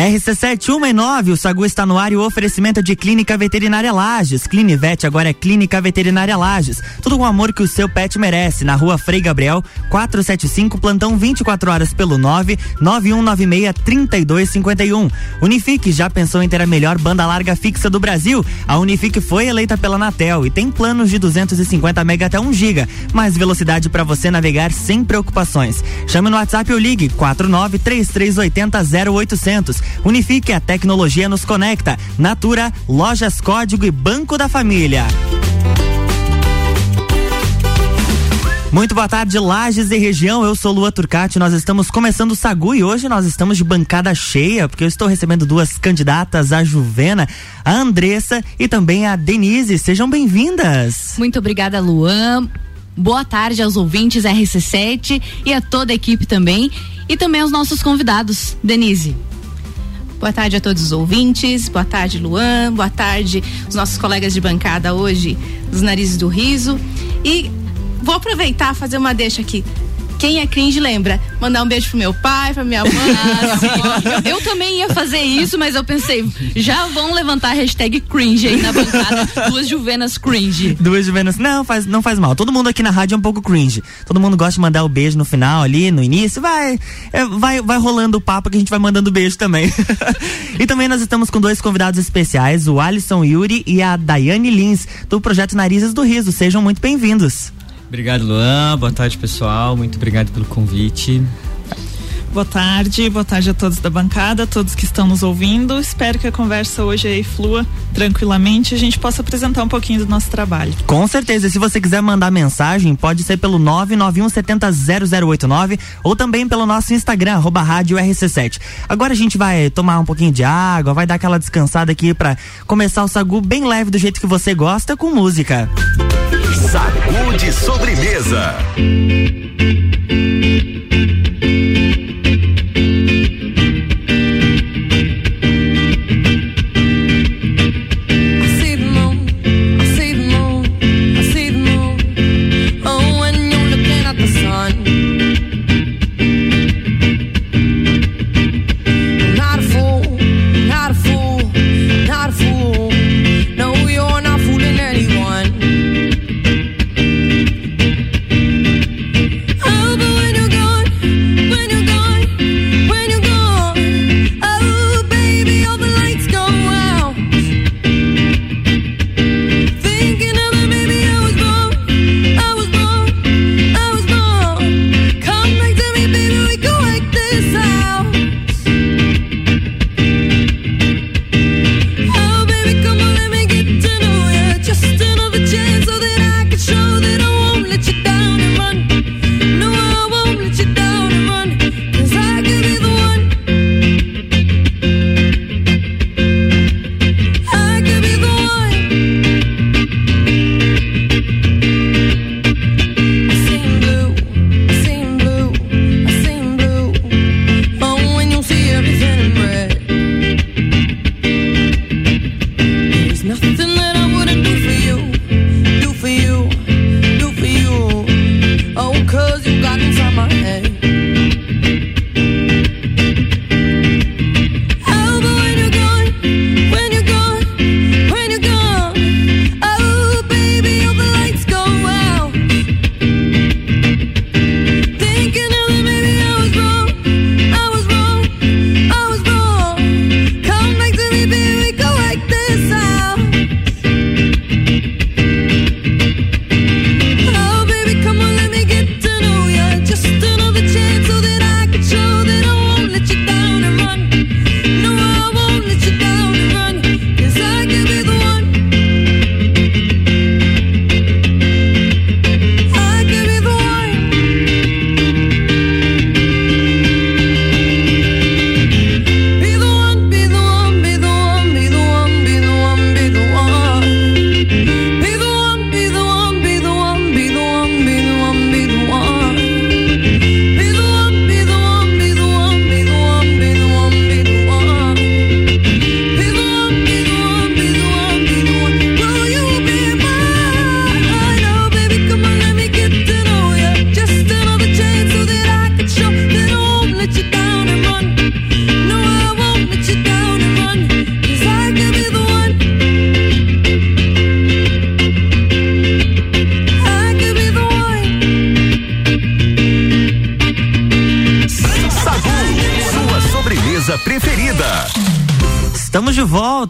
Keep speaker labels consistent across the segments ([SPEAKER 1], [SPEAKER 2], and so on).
[SPEAKER 1] RC719, o Sagu está no ar e o oferecimento de Clínica Veterinária Lages. Clinivete agora é Clínica Veterinária Lages. Tudo com o amor que o seu pet merece. Na rua Frei Gabriel, 475, plantão 24 horas pelo 9 9196 3251. Unifique já pensou em ter a melhor banda larga fixa do Brasil? A Unifique foi eleita pela Anatel e tem planos de 250 mega até 1 giga. Mais velocidade para você navegar sem preocupações. Chame no WhatsApp ou ligue 49 3380 0800. Unifique, a tecnologia nos conecta. Natura, Lojas Código e Banco da Família. Muito boa tarde, Lages e região. Eu sou Lua Turcati. Nós estamos começando o Sagu e hoje nós estamos de bancada cheia, porque eu estou recebendo duas candidatas, a Juvena, a Andressa e também a Denise. Sejam bem-vindas.
[SPEAKER 2] Muito obrigada, Luan. Boa tarde aos ouvintes RC7 e a toda a equipe também. E também aos nossos convidados. Denise.
[SPEAKER 3] Boa tarde a todos os ouvintes. Boa tarde, Luan. Boa tarde, os nossos colegas de bancada hoje, dos Narizes do Riso. E vou aproveitar fazer uma deixa aqui. Quem é cringe lembra. Mandar um beijo pro meu pai, pra minha mãe.
[SPEAKER 2] Ah, eu, também ia fazer isso, mas eu pensei, já vão levantar a hashtag cringe aí na bancada. Duas juvenas cringe.
[SPEAKER 1] Duas juvenas. Não, faz, não faz mal. Todo mundo aqui na rádio é um pouco cringe. Todo mundo gosta de mandar o beijo no final ali, no início. Vai, é, vai, vai rolando o papo que a gente vai mandando beijo também. e também nós estamos com dois convidados especiais, o Alisson Yuri e a Daiane Lins, do projeto Narizes do Riso. Sejam muito bem-vindos.
[SPEAKER 4] Obrigado, Luan. Boa tarde, pessoal. Muito obrigado pelo convite.
[SPEAKER 5] Boa tarde, boa tarde a todos da bancada, a todos que estão nos ouvindo. Espero que a conversa hoje aí flua tranquilamente e a gente possa apresentar um pouquinho do nosso trabalho.
[SPEAKER 1] Com certeza, se você quiser mandar mensagem, pode ser pelo 991700089 ou também pelo nosso Instagram, arroba rádio RC7. Agora a gente vai tomar um pouquinho de água, vai dar aquela descansada aqui para começar o sagu bem leve do jeito que você gosta com música.
[SPEAKER 6] Sagu de sobremesa.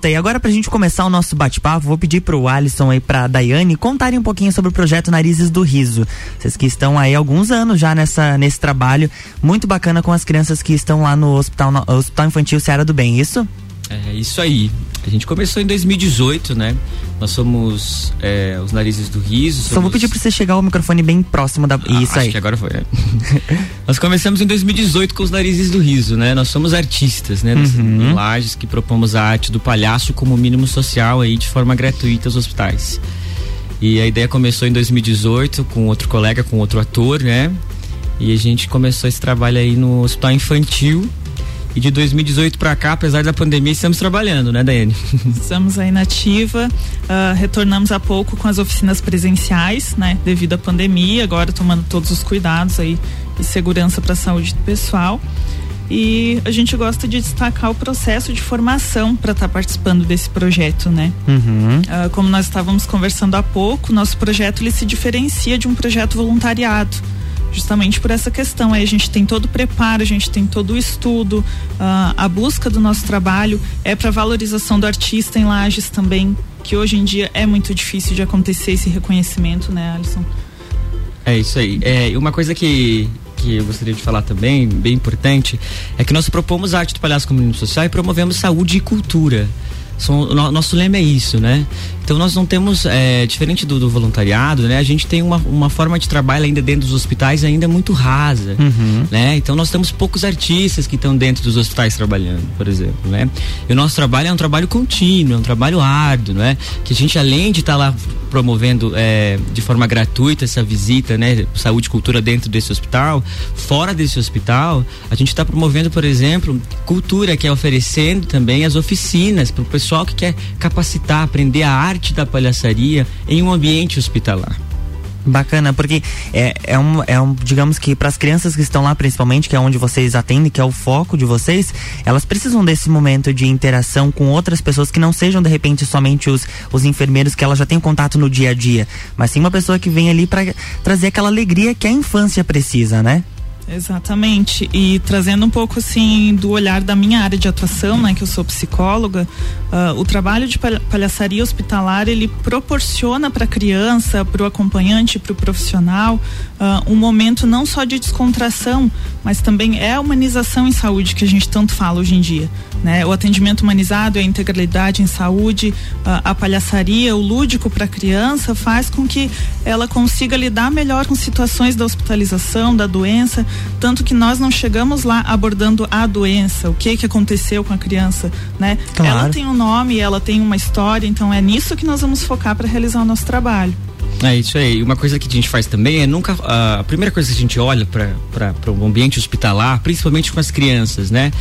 [SPEAKER 1] Volta e agora pra gente começar o nosso bate-papo, vou pedir pro Alisson e pra Daiane contarem um pouquinho sobre o projeto Narizes do Riso. Vocês que estão aí há alguns anos já nessa, nesse trabalho muito bacana com as crianças que estão lá no Hospital, no, Hospital Infantil Seara do Bem, isso?
[SPEAKER 4] É isso aí. A gente começou em 2018, né? Nós somos é, os narizes do riso.
[SPEAKER 1] Só vou pedir pra você chegar o microfone bem próximo da.
[SPEAKER 4] Ah,
[SPEAKER 1] isso
[SPEAKER 4] acho
[SPEAKER 1] aí.
[SPEAKER 4] que agora foi. é. Nós começamos em 2018 com os narizes do riso, né? Nós somos artistas, né?
[SPEAKER 1] Uhum.
[SPEAKER 4] Lages que propomos a arte do palhaço como mínimo social aí de forma gratuita aos hospitais. E a ideia começou em 2018 com outro colega, com outro ator, né? E a gente começou esse trabalho aí no hospital infantil. E de 2018 para cá, apesar da pandemia, estamos trabalhando, né, Daiane?
[SPEAKER 5] Estamos aí na ativa, uh, retornamos há pouco com as oficinas presenciais, né, devido à pandemia, agora tomando todos os cuidados aí de segurança para a saúde do pessoal. E a gente gosta de destacar o processo de formação para estar tá participando desse projeto, né?
[SPEAKER 1] Uhum.
[SPEAKER 5] Uh, como nós estávamos conversando há pouco, nosso projeto ele se diferencia de um projeto voluntariado justamente por essa questão. Aí a gente tem todo o preparo, a gente tem todo o estudo, uh, a busca do nosso trabalho é para valorização do artista em Lages também, que hoje em dia é muito difícil de acontecer esse reconhecimento, né, Alisson?
[SPEAKER 4] É isso aí. É uma coisa que que eu gostaria de falar também, bem importante, é que nós propomos a arte do palhaço como social e promovemos saúde e cultura. São, no, nosso lema é isso, né? Então nós não temos, é, diferente do, do, voluntariado, né? A gente tem uma, uma forma de trabalho ainda dentro dos hospitais ainda muito rasa,
[SPEAKER 1] Uhum.
[SPEAKER 4] né? Então nós temos poucos artistas que estão dentro dos hospitais trabalhando, por exemplo, né? E o nosso trabalho é um trabalho contínuo, é um trabalho árduo, né? Que a gente além de estar tá lá promovendo é, de forma gratuita essa visita, né? Saúde e cultura dentro desse hospital, fora desse hospital, a gente está promovendo, por exemplo, cultura, que é oferecendo também as oficinas para o pessoal que quer capacitar, aprender a arte da palhaçaria em um ambiente hospitalar.
[SPEAKER 1] Bacana, porque é, é, um, é um, digamos que para as crianças que estão lá, principalmente, que é onde vocês atendem, que é o foco de vocês, elas precisam desse momento de interação com outras pessoas que não sejam, de repente, somente os, os enfermeiros que elas já têm contato no dia a dia, mas sim uma pessoa que vem ali para trazer aquela alegria que a infância precisa, né?
[SPEAKER 5] Exatamente. E trazendo um pouco assim do olhar da minha área de atuação, né, que eu sou psicóloga, uh, o trabalho de palhaçaria hospitalar ele proporciona para a criança, para o acompanhante, para o profissional, uh, um momento não só de descontração, mas também é a humanização em saúde que a gente tanto fala hoje em dia. Né? O atendimento humanizado, a integralidade em saúde, a, a palhaçaria, o lúdico para a criança faz com que ela consiga lidar melhor com situações da hospitalização, da doença, tanto que nós não chegamos lá abordando a doença, o que que aconteceu com a criança, né?
[SPEAKER 1] Claro.
[SPEAKER 5] Ela tem um nome, ela tem uma história, então é nisso que nós vamos focar para realizar o nosso trabalho.
[SPEAKER 4] É isso aí. Uma coisa que a gente faz também é nunca. A primeira coisa que a gente olha para o um ambiente hospitalar, principalmente com as crianças, né?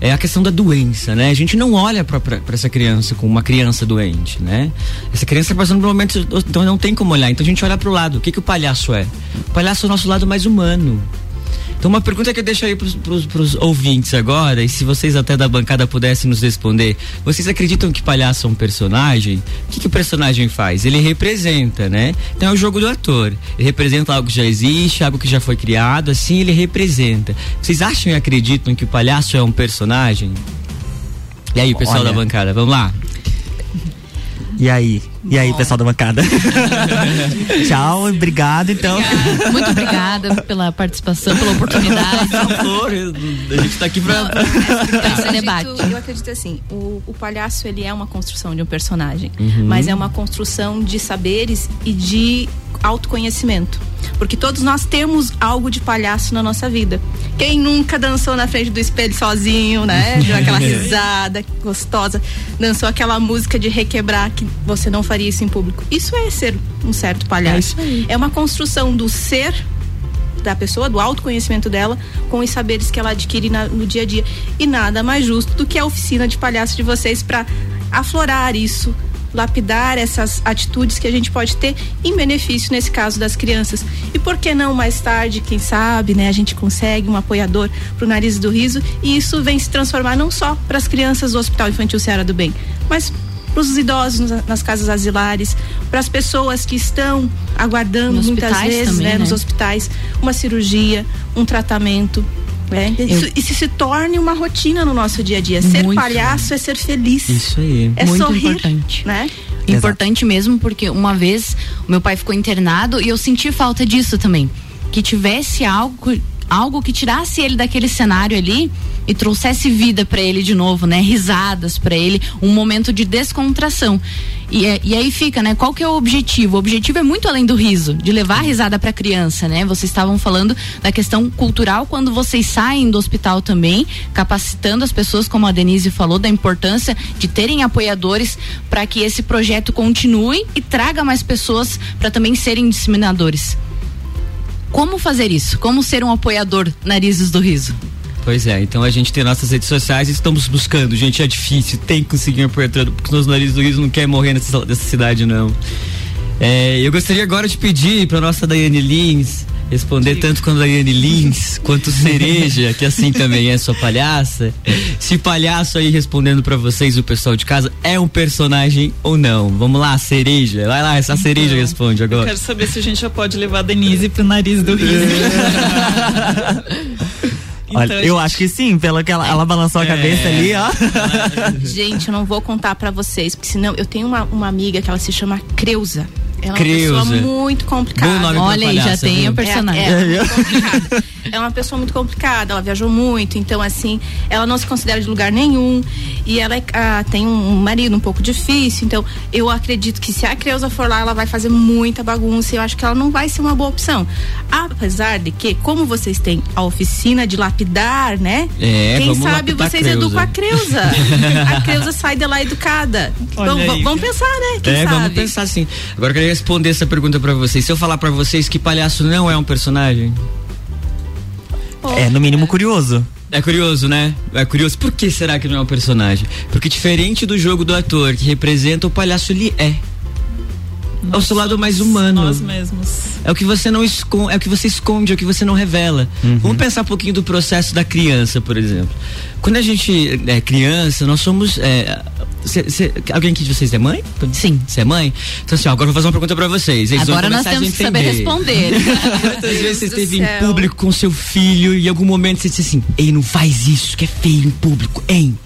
[SPEAKER 4] É a questão da doença, né? A gente não olha para essa criança como uma criança doente, né? Essa criança está passando por um momento. Então não tem como olhar. Então a gente olha para o lado. O que, que o palhaço é? O palhaço é o nosso lado mais humano. Então uma pergunta que eu deixo aí pros, pros, pros, ouvintes agora, e se vocês até da bancada pudessem nos responder, vocês acreditam que palhaço é um personagem? O que, que o personagem faz? Ele representa, né? Então é o jogo do ator. Ele representa algo que já existe, algo que já foi criado, assim ele representa. Vocês acham e acreditam que o palhaço é um personagem? E aí, pessoal
[SPEAKER 1] Olha.
[SPEAKER 4] da bancada, vamos lá.
[SPEAKER 1] E aí? E aí, pessoal da bancada? Tchau, obrigado então.
[SPEAKER 2] Obrigada. Muito obrigada pela participação, pela oportunidade.
[SPEAKER 4] A gente tá aqui pra.
[SPEAKER 2] pra esse
[SPEAKER 3] acredito-
[SPEAKER 2] debate.
[SPEAKER 3] Eu acredito assim, o, o palhaço ele é uma construção de um personagem,
[SPEAKER 4] Uhum.
[SPEAKER 3] mas é uma construção de saberes e de autoconhecimento. Porque todos nós temos algo de palhaço na nossa vida. Quem nunca dançou na frente do espelho sozinho, né? Deu aquela risada gostosa, dançou aquela música de requebrar que você não faria isso em público. Isso é ser um certo palhaço. É uma construção do ser da pessoa, do autoconhecimento dela, com os saberes que ela adquire na- no dia a dia. E nada mais justo do que a oficina de palhaço de vocês para aflorar isso, lapidar essas atitudes que a gente pode ter em benefício nesse caso das crianças. E por que não mais tarde, quem sabe, né, a gente consegue um apoiador pro nariz do riso e isso vem se transformar não só para as crianças do Hospital Infantil Ceará do Bem, mas para os idosos nas- casas asilares, para as pessoas que estão aguardando
[SPEAKER 2] Nos
[SPEAKER 3] muitas vezes,
[SPEAKER 2] também,
[SPEAKER 3] né,
[SPEAKER 2] né?
[SPEAKER 3] nos hospitais, uma cirurgia, um tratamento. É, isso, isso se torne uma rotina no nosso dia a dia. Ser
[SPEAKER 2] Muito.
[SPEAKER 3] palhaço é ser feliz.
[SPEAKER 4] Isso aí.
[SPEAKER 3] É
[SPEAKER 2] Muito
[SPEAKER 3] sorrir,
[SPEAKER 2] importante.
[SPEAKER 3] né?
[SPEAKER 2] Importante mesmo, porque uma vez o meu pai ficou internado e eu senti falta disso também. Que tivesse algo, algo que tirasse ele daquele cenário ali e trouxesse vida pra ele de novo, né? Risadas pra ele, um momento de descontração. E, é- e aí fica, né? Qual que é o objetivo? O objetivo é muito além do riso, de levar a risada pra criança, né? Vocês estavam falando da questão cultural quando vocês saem do hospital também, capacitando as pessoas, como a Denise falou, da importância de terem apoiadores para que esse projeto continue e traga mais pessoas para também serem disseminadores. Como fazer isso? Como ser um apoiador Narizes do Riso?
[SPEAKER 4] Pois é, então a gente tem nossas redes sociais e estamos buscando, gente, é difícil, tem que conseguir apoiador, porque os narizes do riso não querem morrer nessa, nessa cidade, não. É, eu gostaria agora de pedir para nossa Daiane Lins responder tanto quanto a Daiane Lins, quanto Cereja, que assim também é sua palhaça. Se palhaço aí respondendo para vocês, o pessoal de casa, é um personagem ou não? Vamos lá, Cereja, vai lá, essa Cereja responde
[SPEAKER 5] Eu
[SPEAKER 4] agora.
[SPEAKER 5] quero saber se a gente já pode levar a Denise pro nariz do riso.
[SPEAKER 1] Olha,
[SPEAKER 5] Então,
[SPEAKER 1] eu
[SPEAKER 5] gente,
[SPEAKER 1] acho que sim, pelo que ela, ela balançou a cabeça ali, ó.
[SPEAKER 3] Gente, eu não vou contar pra vocês, porque senão eu tenho uma, uma amiga que ela se chama Creuza. Ela é
[SPEAKER 4] Creuza.
[SPEAKER 3] uma pessoa muito complicada.
[SPEAKER 2] Olha aí, já tem
[SPEAKER 4] viu?
[SPEAKER 2] o personagem.
[SPEAKER 3] É, é, complicada. é uma pessoa muito complicada, ela viajou muito, então assim, ela não se considera de lugar nenhum e ela é- ah, tem um marido um pouco difícil, então eu acredito que se a Creuza for lá, ela vai fazer muita bagunça e eu acho que ela não vai ser uma boa opção. Apesar de que, como vocês têm a oficina de lapidar, né?
[SPEAKER 4] É,
[SPEAKER 3] Quem sabe vocês
[SPEAKER 4] Creuza.
[SPEAKER 3] educam a Creuza. a Creuza sai de lá educada.
[SPEAKER 5] Olha
[SPEAKER 3] Vamos,
[SPEAKER 5] aí.
[SPEAKER 3] pensar, né? Quem
[SPEAKER 4] é,
[SPEAKER 3] sabe?
[SPEAKER 4] vamos pensar assim. Agora eu queria responder essa pergunta pra vocês. Se eu falar pra vocês que palhaço não é um personagem,
[SPEAKER 1] É, no mínimo curioso.
[SPEAKER 4] é curioso, né? É curioso. Por que será que não é um personagem? Porque diferente do jogo do ator que representa, o palhaço ele é. É o seu lado mais humano.
[SPEAKER 5] Nós mesmos.
[SPEAKER 4] É o que você não esconde, é o que você esconde, é o que você não revela. Vamos pensar um pouquinho do processo da criança, por exemplo. Quando a gente é criança, nós somos. é, cê- cê- alguém aqui de vocês é mãe?
[SPEAKER 2] Sim.
[SPEAKER 4] Você é mãe? Então assim, ó, agora eu vou fazer uma pergunta pra vocês. Eles vão
[SPEAKER 2] Agora nós temos que saber responder.
[SPEAKER 4] Quantas vezes você esteve em
[SPEAKER 3] céu.
[SPEAKER 4] público com seu filho e em algum momento você disse assim, ei, não faz isso, que é feio em público, hein?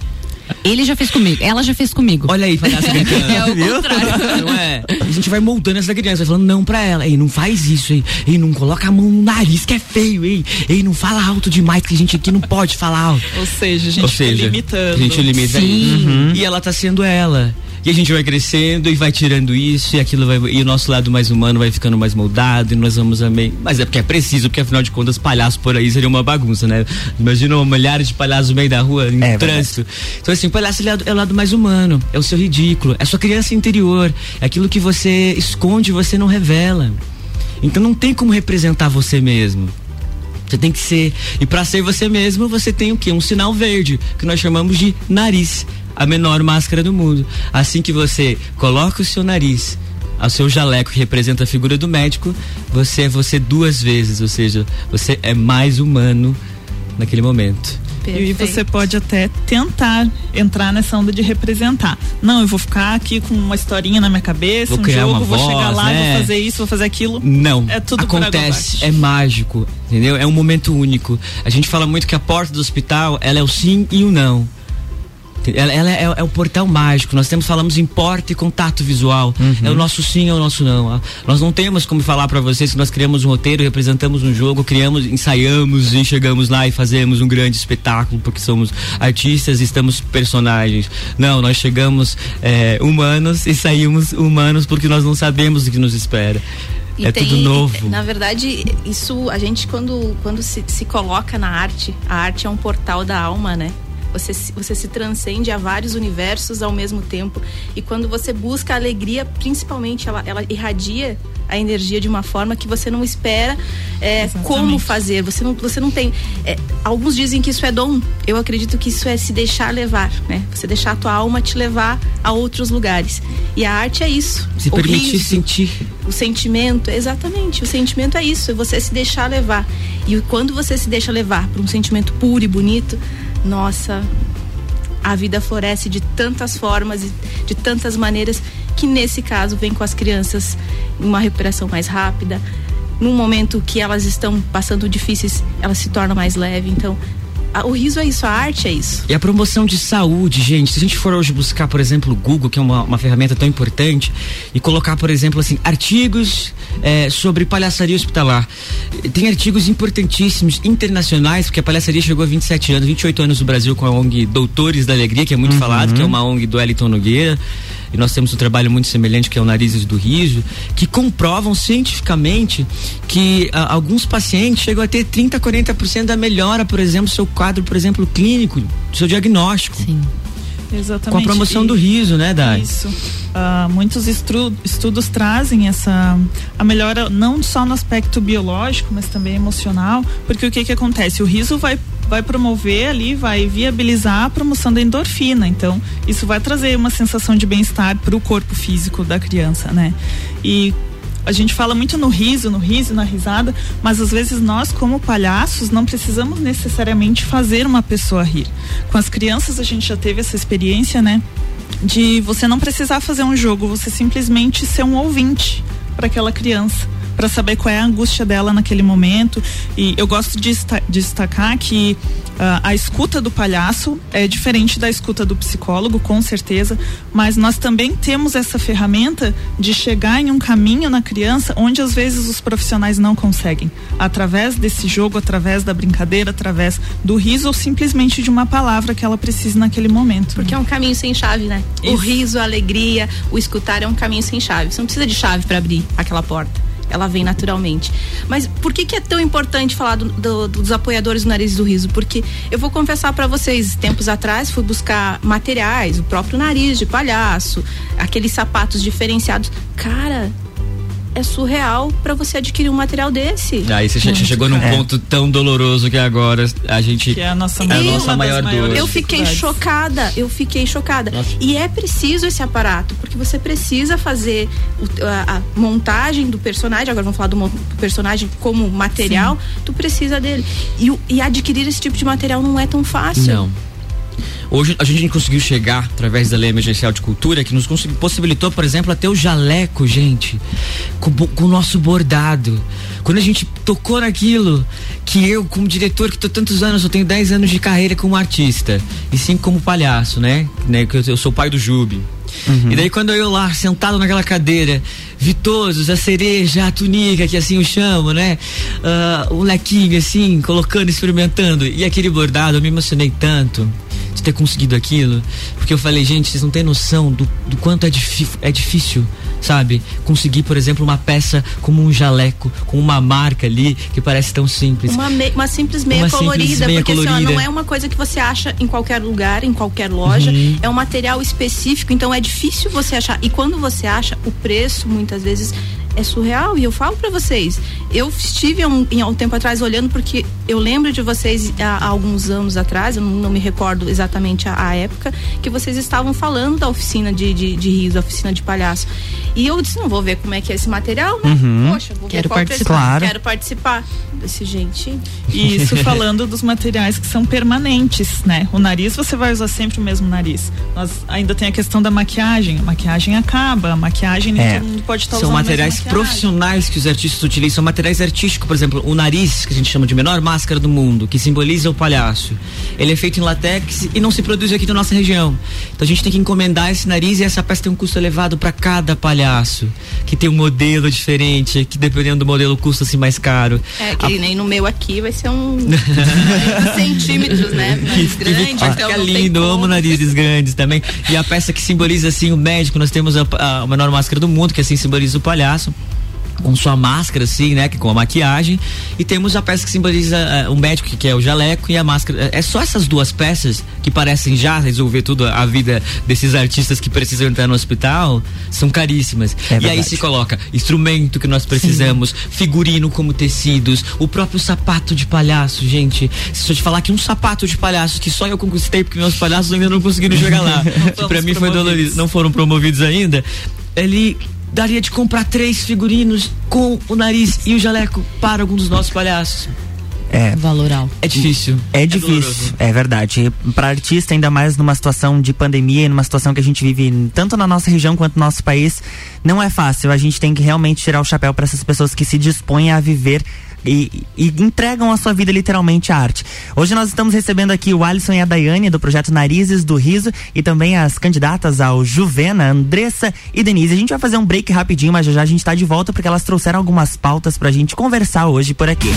[SPEAKER 2] Ele já fez comigo, ela já fez comigo.
[SPEAKER 4] Olha aí, palhaço brincando.
[SPEAKER 2] É o contrário.
[SPEAKER 4] Não é? A gente vai moldando essa criança, vai falando não pra ela. Ei, não faz isso, ei. Ei, não coloca a mão no nariz, que é feio, ei. Ei, não fala alto demais, que a gente aqui não pode falar alto.
[SPEAKER 5] Ou seja, a gente
[SPEAKER 4] Ou
[SPEAKER 5] fica
[SPEAKER 4] seja,
[SPEAKER 5] limitando.
[SPEAKER 4] a gente limita
[SPEAKER 2] Sim.
[SPEAKER 4] Uhum. E ela tá sendo ela. E a gente vai crescendo e vai tirando isso e aquilo vai. E o nosso lado mais humano vai ficando mais moldado e nós vamos amei. Mas é porque é preciso, porque afinal de contas, palhaço por aí seria uma bagunça, né? Imagina milhares de palhaços no meio da rua, em
[SPEAKER 1] É,
[SPEAKER 4] trânsito. Então, assim, o palhaço é, é o lado mais humano, é o seu ridículo, é a sua criança interior, é aquilo que você esconde e você não revela. Então não tem como representar você mesmo. Você tem que ser. E para ser você mesmo, você tem o quê? Um sinal verde, que nós chamamos de nariz, a menor máscara do mundo. Assim que você coloca o seu nariz, ao seu jaleco que representa a figura do médico, você é você duas vezes, ou seja, você é mais humano naquele momento.
[SPEAKER 5] E
[SPEAKER 3] Perfeito.
[SPEAKER 5] você pode até tentar entrar nessa onda de representar. Não, eu vou ficar aqui com uma historinha na minha cabeça,
[SPEAKER 4] Vou
[SPEAKER 5] um
[SPEAKER 4] criar
[SPEAKER 5] jogo,
[SPEAKER 4] uma
[SPEAKER 5] vou chegar
[SPEAKER 4] voz,
[SPEAKER 5] lá,
[SPEAKER 4] né?
[SPEAKER 5] vou fazer isso, vou fazer aquilo.
[SPEAKER 4] Não.
[SPEAKER 5] É tudo
[SPEAKER 4] acontece, é mágico, entendeu? É um momento único. A gente fala muito que a porta do hospital, ela é o sim e o não. Ela, ela é, é o portal mágico. Nós temos falamos em porta e contato visual. É o nosso sim ou o nosso não. Ah, Nós não temos como falar para vocês que nós criamos um roteiro, representamos um jogo, criamos, ensaiamos e chegamos lá e fazemos um grande espetáculo porque somos artistas e estamos personagens. Não, nós chegamos é, humanos e saímos humanos porque nós não sabemos o que nos espera.
[SPEAKER 3] E
[SPEAKER 4] é
[SPEAKER 3] tem-
[SPEAKER 4] tudo novo.
[SPEAKER 3] Na verdade, isso a gente quando, quando se, se coloca na arte, a arte é um portal da alma, né? Você, se- você se transcende a vários universos ao mesmo tempo. E quando você busca a alegria, principalmente, ela, ela irradia a energia de uma forma que você não espera é, como fazer. Você não, você não tem. é, alguns dizem que isso é dom. Eu acredito que isso é se deixar levar, né? Você deixar a tua alma te levar a outros lugares. E a arte é isso.
[SPEAKER 4] Se permitir
[SPEAKER 3] riso,
[SPEAKER 4] sentir.
[SPEAKER 3] o sentimento, exatamente. O sentimento é isso, é você se deixar levar. E quando você se deixa levar por um sentimento puro e bonito, nossa, a vida floresce de tantas formas e de tantas maneiras que nesse caso vem com as crianças uma recuperação mais rápida, num momento que elas estão passando difíceis, elas se tornam mais leve. Então, o riso é isso, a arte é isso.
[SPEAKER 4] E a promoção de saúde, gente. Se a gente for hoje buscar, por exemplo, o Google, que é uma, uma ferramenta tão importante, e colocar, por exemplo, assim, artigos é, sobre palhaçaria hospitalar. Tem artigos importantíssimos, internacionais, porque a palhaçaria chegou a 27 anos, 28 anos no Brasil com a ONG Doutores da Alegria, que é muito uhum. falado, que é uma ONG do Wellington Nogueira e nós temos um trabalho muito semelhante que é o Narizes do Riso, que comprovam cientificamente que a, ah, alguns pacientes chegam a ter 30, 40% da melhora, por exemplo, seu quadro, por exemplo, clínico, do seu diagnóstico.
[SPEAKER 5] Sim. Exatamente.
[SPEAKER 4] Com a promoção e, do riso, né, Dai?
[SPEAKER 5] Isso. Uh, muitos estu estudos trazem essa a melhora não só no aspecto biológico, mas também emocional, porque o que que acontece? O riso vai vai promover ali, vai viabilizar a promoção da endorfina. Então, isso vai trazer uma sensação de bem-estar para o corpo físico da criança, né? E a gente fala muito no riso, no riso, na risada, mas às vezes nós, como palhaços, não precisamos necessariamente fazer uma pessoa rir. Com as crianças a gente já teve essa experiência, né? De você não precisar fazer um jogo, você simplesmente ser um ouvinte para aquela criança para saber qual é a angústia dela naquele momento. E eu gosto de destacar que uh, a escuta do palhaço é diferente da escuta do psicólogo, com certeza, mas nós também temos essa ferramenta de chegar em um caminho na criança onde às vezes os profissionais não conseguem. Através desse jogo, através da brincadeira, através do riso ou simplesmente de uma palavra que ela precise naquele momento.
[SPEAKER 3] Porque é um caminho sem chave, né? Isso. O riso, a alegria, o escutar é um caminho sem chave. Você não precisa de chave para abrir aquela porta ela vem naturalmente. Mas por que, que é tão importante falar do, do, dos apoiadores do nariz do riso? Porque eu vou confessar para vocês, tempos atrás fui buscar materiais, o próprio nariz de palhaço, aqueles sapatos diferenciados. Cara, é surreal para você adquirir um material desse.
[SPEAKER 4] Aí você Muito chegou num ponto tão doloroso que agora a gente
[SPEAKER 5] que é a nossa, é a
[SPEAKER 4] nossa maior dor.
[SPEAKER 3] Eu fiquei chocada, eu fiquei chocada. Nossa. E é preciso esse aparato, porque você precisa fazer a, a, montagem do personagem, agora vamos falar do, do personagem como material, Sim. tu precisa dele. E, e adquirir esse tipo de material não é tão fácil.
[SPEAKER 4] Não. Hoje a gente conseguiu chegar através da lei emergencial de cultura que nos possibilitou, por exemplo, até o jaleco, gente, com, com o nosso bordado. Quando a gente tocou naquilo, que eu, como diretor, que estou tantos anos, eu tenho 10 anos de carreira como artista, e sim como palhaço, né? né que eu, eu sou pai do Jube. Uhum. E daí quando eu lá, sentado naquela cadeira, Vitosos, a cereja, a tunica, que assim eu chamo, né? Uh, o lequinho, assim, colocando, experimentando. E aquele bordado, eu me emocionei tanto ter conseguido aquilo, porque eu falei, gente, vocês não têm noção do, do quanto é, é difícil, sabe? Conseguir, por exemplo, uma peça como um jaleco, com uma marca ali, que parece tão simples.
[SPEAKER 3] Uma, me, uma simples meia uma colorida, simples meia porque colorida. Assim, ó, não é uma coisa que você acha em qualquer lugar, em qualquer loja, uhum. é um material específico, então é difícil você achar. E quando você acha, o preço muitas vezes é surreal e eu falo para vocês. Eu estive há um, há um, tempo atrás olhando porque eu lembro de vocês há, há alguns anos atrás, eu não, não me recordo exatamente a, a, época, que vocês estavam falando da oficina de, de, de riso, da oficina de palhaço. E eu disse, não vou ver como é que é esse material, né?
[SPEAKER 1] Uhum.
[SPEAKER 3] Poxa, vou
[SPEAKER 1] Quero
[SPEAKER 3] ver
[SPEAKER 1] participar. Claro.
[SPEAKER 3] Quero participar desse gente.
[SPEAKER 5] E isso falando dos materiais que são permanentes, né? O nariz você vai usar sempre o mesmo nariz. Nós ainda tem a questão da maquiagem. A maquiagem acaba, a maquiagem é. todo mundo pode estar
[SPEAKER 4] São
[SPEAKER 5] usando
[SPEAKER 4] materiais profissionais que os artistas utilizam, são materiais artísticos, por exemplo, o nariz, que a gente chama de menor máscara do mundo, que simboliza o palhaço. Ele é feito em latex e não se produz aqui na nossa região. Então a gente tem que encomendar esse nariz e essa peça tem um custo elevado para cada palhaço, que tem um modelo diferente, que dependendo do modelo custa assim mais caro.
[SPEAKER 3] É, que a... nem no meu aqui vai ser um centímetros, né? Mais grande,
[SPEAKER 4] então fica lindo, amo narizes grandes também. E a peça que simboliza assim o médico, nós temos a, a menor máscara do mundo, que assim simboliza o palhaço com sua máscara, assim, né? Com a maquiagem. E temos a peça que simboliza uh, o médico, que é o jaleco, e a máscara. É só essas duas peças que parecem já resolver tudo a vida desses artistas que precisam entrar no hospital, são caríssimas. É e aí se coloca instrumento que nós precisamos, Sim. figurino como tecidos, o próprio sapato de palhaço, gente. Se eu te falar que um sapato de palhaço que só eu conquistei, porque meus palhaços ainda não conseguiram chegar lá. que pra mim foi dolorido, não foram promovidos ainda. Ele daria de comprar três figurinos com o nariz e o jaleco para algum dos nossos palhaços.
[SPEAKER 1] É.
[SPEAKER 2] valor alto.
[SPEAKER 4] É difícil.
[SPEAKER 1] É difícil, é, verdade. Para artista, ainda mais numa situação de pandemia e numa situação que a gente vive tanto na nossa região quanto no nosso país, não é fácil. A gente tem que realmente tirar o chapéu para essas pessoas que se dispõem a viver e, e, entregam a sua vida literalmente à arte. Hoje nós estamos recebendo aqui o Alisson e a Daiane do projeto Narizes do Riso e também as candidatas ao Juvena, Andressa e Denise. A gente vai fazer um break rapidinho, mas já já a gente está de volta porque elas trouxeram algumas pautas pra gente conversar hoje por aqui.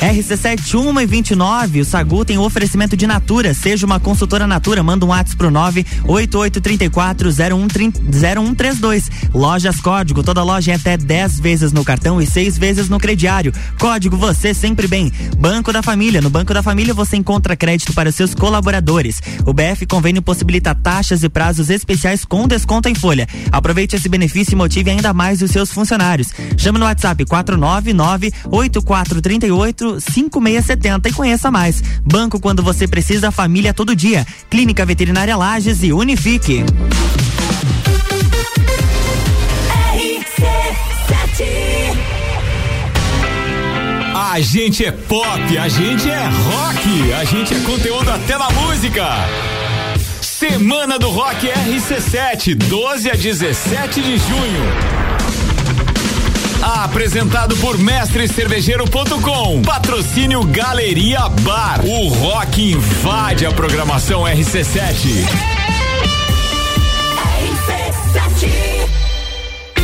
[SPEAKER 1] RC7 1 e 29, o Sagu tem o oferecimento de Natura. Seja uma consultora Natura, manda um WhatsApp pro 98834 0132. Lojas Código, toda loja é até 10 vezes no cartão e 6 vezes no crediário. Código você sempre bem. Banco da Família, no Banco da Família você encontra crédito para seus colaboradores. O BF Convênio possibilita taxas e prazos especiais com desconto em folha. Aproveite esse benefício e motive ainda mais os seus funcionários. Chame no WhatsApp 499 8438 5670 e conheça mais. Banco quando você precisa, família todo dia. Clínica Veterinária Lages e Unifique.
[SPEAKER 6] A gente é pop, a gente é rock, a gente é conteúdo até na música. Semana do Rock RC7, 12 a 17 de junho. Apresentado por mestrecervejeiro.com. Patrocínio Galeria Bar. O rock invade a programação RC7.
[SPEAKER 7] RC7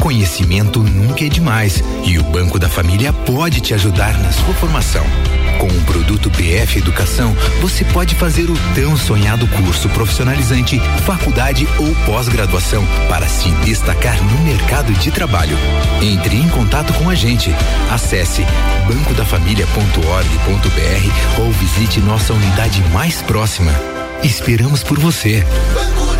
[SPEAKER 8] Conhecimento nunca é demais e o Banco da Família pode te ajudar na sua formação. Com o produto PF Educação, você pode fazer o tão sonhado curso profissionalizante, faculdade ou pós-graduação para se destacar no mercado de trabalho. Entre em contato com a gente. Acesse bancodafamilia.org.br ou visite nossa unidade mais próxima. Esperamos por você.
[SPEAKER 7] Banco.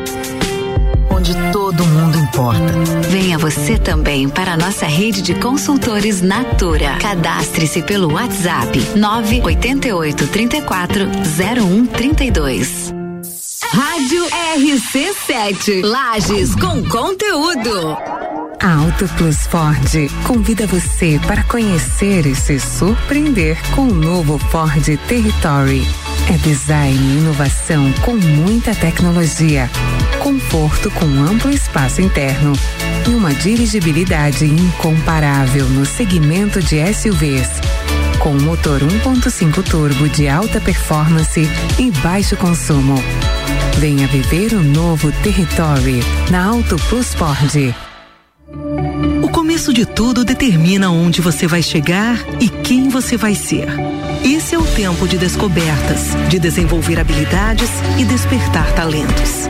[SPEAKER 9] todo mundo importa.
[SPEAKER 10] Venha você também para a nossa rede de consultores Natura. Cadastre-se pelo WhatsApp 988 34 0132.
[SPEAKER 7] Rádio RC7. Lages com conteúdo.
[SPEAKER 11] A Auto Plus Ford convida você para conhecer e se surpreender com o novo Ford Territory. É design e inovação com muita tecnologia, conforto com amplo espaço interno e uma dirigibilidade incomparável no segmento de SUVs. com motor 1.5 turbo de alta performance e baixo consumo. Venha viver o novo Territory na Auto Plus Ford.
[SPEAKER 12] O começo de tudo determina onde você vai chegar e quem você vai ser. Esse é o tempo de descobertas, de desenvolver habilidades e despertar talentos.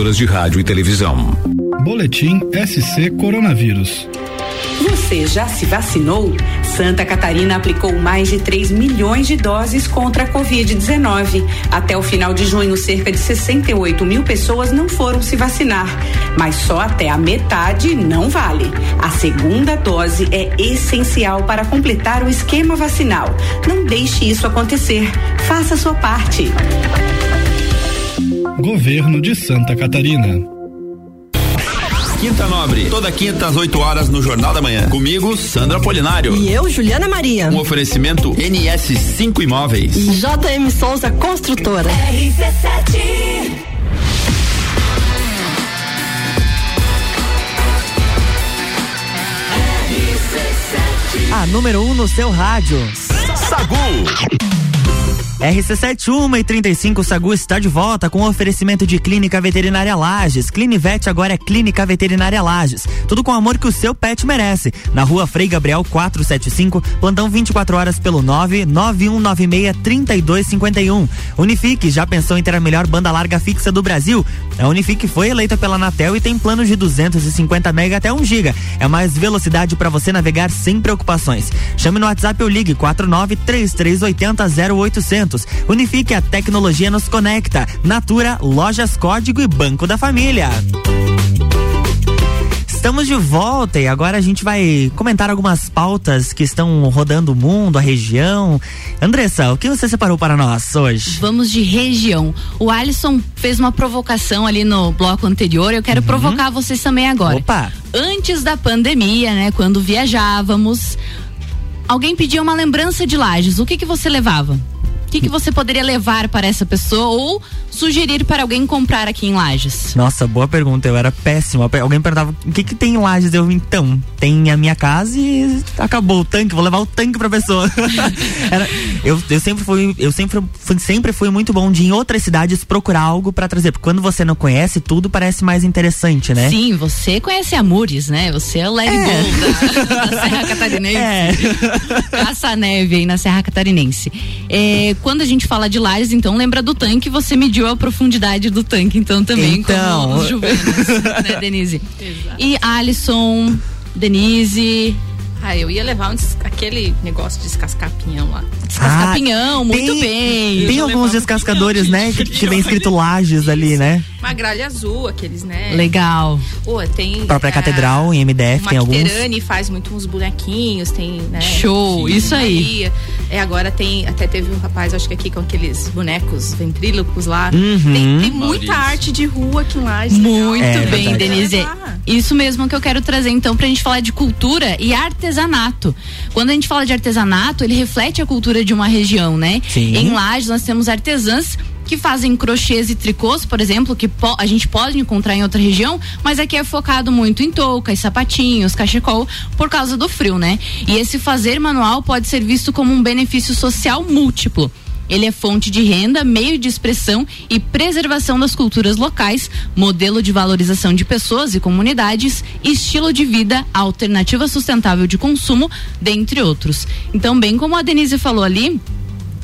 [SPEAKER 13] de Rádio e Televisão.
[SPEAKER 14] Boletim SC Coronavírus.
[SPEAKER 15] Você já se vacinou? Santa Catarina aplicou mais de 3 milhões de doses contra a Covid-19. Até o final de junho, cerca de 68 mil pessoas não foram se vacinar. Mas só até a metade não vale. A segunda dose é essencial para completar o esquema vacinal. Não deixe isso acontecer. Faça a sua parte.
[SPEAKER 14] Governo de Santa Catarina.
[SPEAKER 16] Quinta Nobre, toda quinta às 8 horas no Jornal da Manhã. Comigo, Sandra Polinário.
[SPEAKER 17] E eu, Juliana Maria.
[SPEAKER 16] Um oferecimento NS5 Imóveis.
[SPEAKER 17] E JM Souza Construtora.
[SPEAKER 18] RC7.
[SPEAKER 1] A número 1 um no seu rádio.
[SPEAKER 16] Sagu.
[SPEAKER 1] RC71 e 35 Sagu está de volta com oferecimento de Clínica Veterinária Lages. Clinivete agora é Clínica Veterinária Lages. Tudo com o amor que o seu pet merece. Na rua Frei Gabriel 475, plantão 24 horas pelo 99196 3251. Unifique, já pensou em ter a melhor banda larga fixa do Brasil? A Unifique foi eleita pela Anatel e tem planos de 250 mega até 1 giga. É mais velocidade para você navegar sem preocupações. Chame no WhatsApp ou ligue 49 3380 0800. Unifique a tecnologia nos conecta. Natura, Lojas Código e Banco da Família. Estamos de volta e agora a gente vai comentar algumas pautas que estão rodando o mundo, a região. Andressa, o que você separou para nós hoje?
[SPEAKER 2] Vamos de região. O Alisson fez uma provocação ali no bloco anterior, eu quero uhum. provocar vocês também agora.
[SPEAKER 1] Opa!
[SPEAKER 2] Antes da pandemia, né, quando viajávamos, alguém pedia uma lembrança de lajes. O que que você levava? Que, que você poderia levar para essa pessoa ou sugerir para alguém comprar aqui em Lages?
[SPEAKER 1] Nossa, boa pergunta. Eu era péssimo. Alguém perguntava o que, que tem em Lages? Eu, então, tem a minha casa e acabou o tanque. Vou levar o tanque pra pessoa. era, eu, eu sempre fui, eu sempre fui, sempre fui muito bom de em outras cidades procurar algo para trazer. Porque quando você não conhece, tudo parece mais interessante, né?
[SPEAKER 2] Sim, você conhece Amores, né? Você é o Larry é. Da, da Serra Catarinense. É. Caça-neve aí na Serra Catarinense. É, quando a gente fala de lajes, então lembra do tanque, você mediu a profundidade do tanque, então também
[SPEAKER 1] então.
[SPEAKER 2] como os juvenas, né, Denise? Exato. E Alisson, Denise,
[SPEAKER 3] ah, eu ia levar um, aquele negócio de descascar pinhão lá.
[SPEAKER 2] Descascar ah, pinhão, muito
[SPEAKER 1] tem,
[SPEAKER 2] bem.
[SPEAKER 1] Tem alguns descascadores, né? Que, que vem escrito lajes ali, né?
[SPEAKER 3] Uma gralha azul, aqueles, né?
[SPEAKER 2] Legal.
[SPEAKER 3] Pô, tem.
[SPEAKER 1] A própria
[SPEAKER 3] é,
[SPEAKER 1] catedral em MDF tem alguns.
[SPEAKER 3] O faz muito uns bonequinhos, tem, né?
[SPEAKER 2] Show, Sim, isso aí.
[SPEAKER 3] É, agora tem, até teve um rapaz, acho que aqui com aqueles bonecos ventrílocos lá.
[SPEAKER 1] Uhum.
[SPEAKER 3] Tem, tem muita arte de rua aqui em Lages.
[SPEAKER 2] Muito é, bem, Denise. Isso mesmo que eu quero trazer então pra gente falar de cultura e artesanato. Quando a gente fala de artesanato, ele reflete a cultura de uma região, né?
[SPEAKER 1] Sim.
[SPEAKER 2] Em Lages nós temos artesãs que fazem crochês e tricôs, por exemplo, que a gente pode encontrar em outra região, mas aqui é focado muito em toucas, sapatinhos, cachecol, por causa do frio, né? E esse fazer manual pode ser visto como um benefício social múltiplo. Ele é fonte de renda, meio de expressão e preservação das culturas locais, modelo de valorização de pessoas e comunidades, estilo de vida, alternativa sustentável de consumo, dentre outros. Então, bem como a Denise falou ali,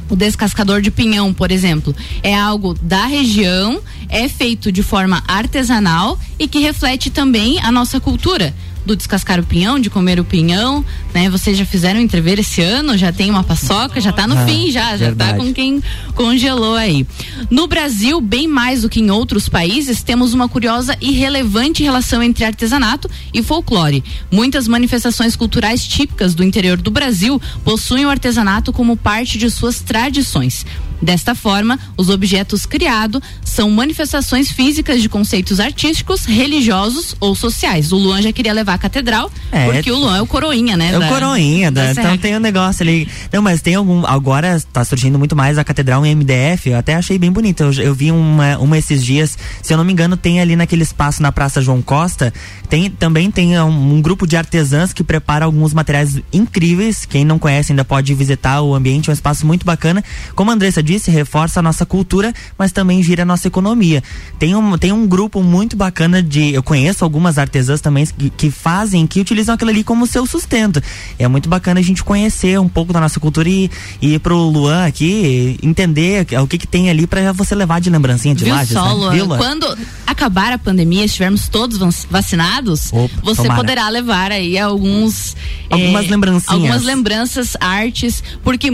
[SPEAKER 2] o descascador de pinhão, por exemplo, é algo da região, é feito de forma artesanal e que reflete também a nossa cultura do descascar o pinhão, de comer o pinhão, né? Vocês já fizeram entrever esse ano, já tem uma paçoca, já tá no
[SPEAKER 1] Ah,
[SPEAKER 2] fim já, já tá com quem congelou aí. No Brasil, bem mais do que em outros países, temos uma curiosa e relevante relação entre artesanato e folclore. Muitas manifestações culturais típicas do interior do Brasil possuem o artesanato como parte de suas tradições. Desta forma, os objetos criados são manifestações físicas de conceitos artísticos, religiosos ou sociais. O Luan já queria levar a catedral,
[SPEAKER 1] É.
[SPEAKER 2] porque o Luan é o coroinha, né?
[SPEAKER 1] É o
[SPEAKER 2] da-
[SPEAKER 1] coroinha,
[SPEAKER 2] da
[SPEAKER 1] da, então tem um negócio ali. Não, mas tem algum. Agora tá surgindo muito mais a catedral em MDF. Eu até achei bem bonita. Eu, eu vi uma, uma esses dias, se eu não me engano, tem ali naquele espaço na Praça João Costa. Tem, também tem um, um grupo de artesãs que prepara alguns materiais incríveis. Quem não conhece ainda pode visitar o ambiente, é um espaço muito bacana. Como a Andressa disse, reforça a nossa cultura, mas também gira a nossa economia. Tem um, tem um grupo muito bacana de. Eu conheço algumas artesãs também que, que fazem, que utilizam aquilo ali como seu sustento. É muito bacana a gente conhecer um pouco da nossa cultura e, e ir pro Luan aqui entender o que, que tem ali pra você levar de lembrancinha de
[SPEAKER 2] Viu
[SPEAKER 1] Lages,
[SPEAKER 2] só,
[SPEAKER 1] né?
[SPEAKER 2] Luan?
[SPEAKER 1] Viu, Luan?
[SPEAKER 2] Quando acabar a pandemia, estivermos todos vacinados,
[SPEAKER 1] Opa,
[SPEAKER 2] você
[SPEAKER 1] tomara.
[SPEAKER 2] poderá levar aí alguns
[SPEAKER 1] Algumas
[SPEAKER 2] eh,
[SPEAKER 1] lembrancinhas.
[SPEAKER 2] algumas lembranças, artes, porque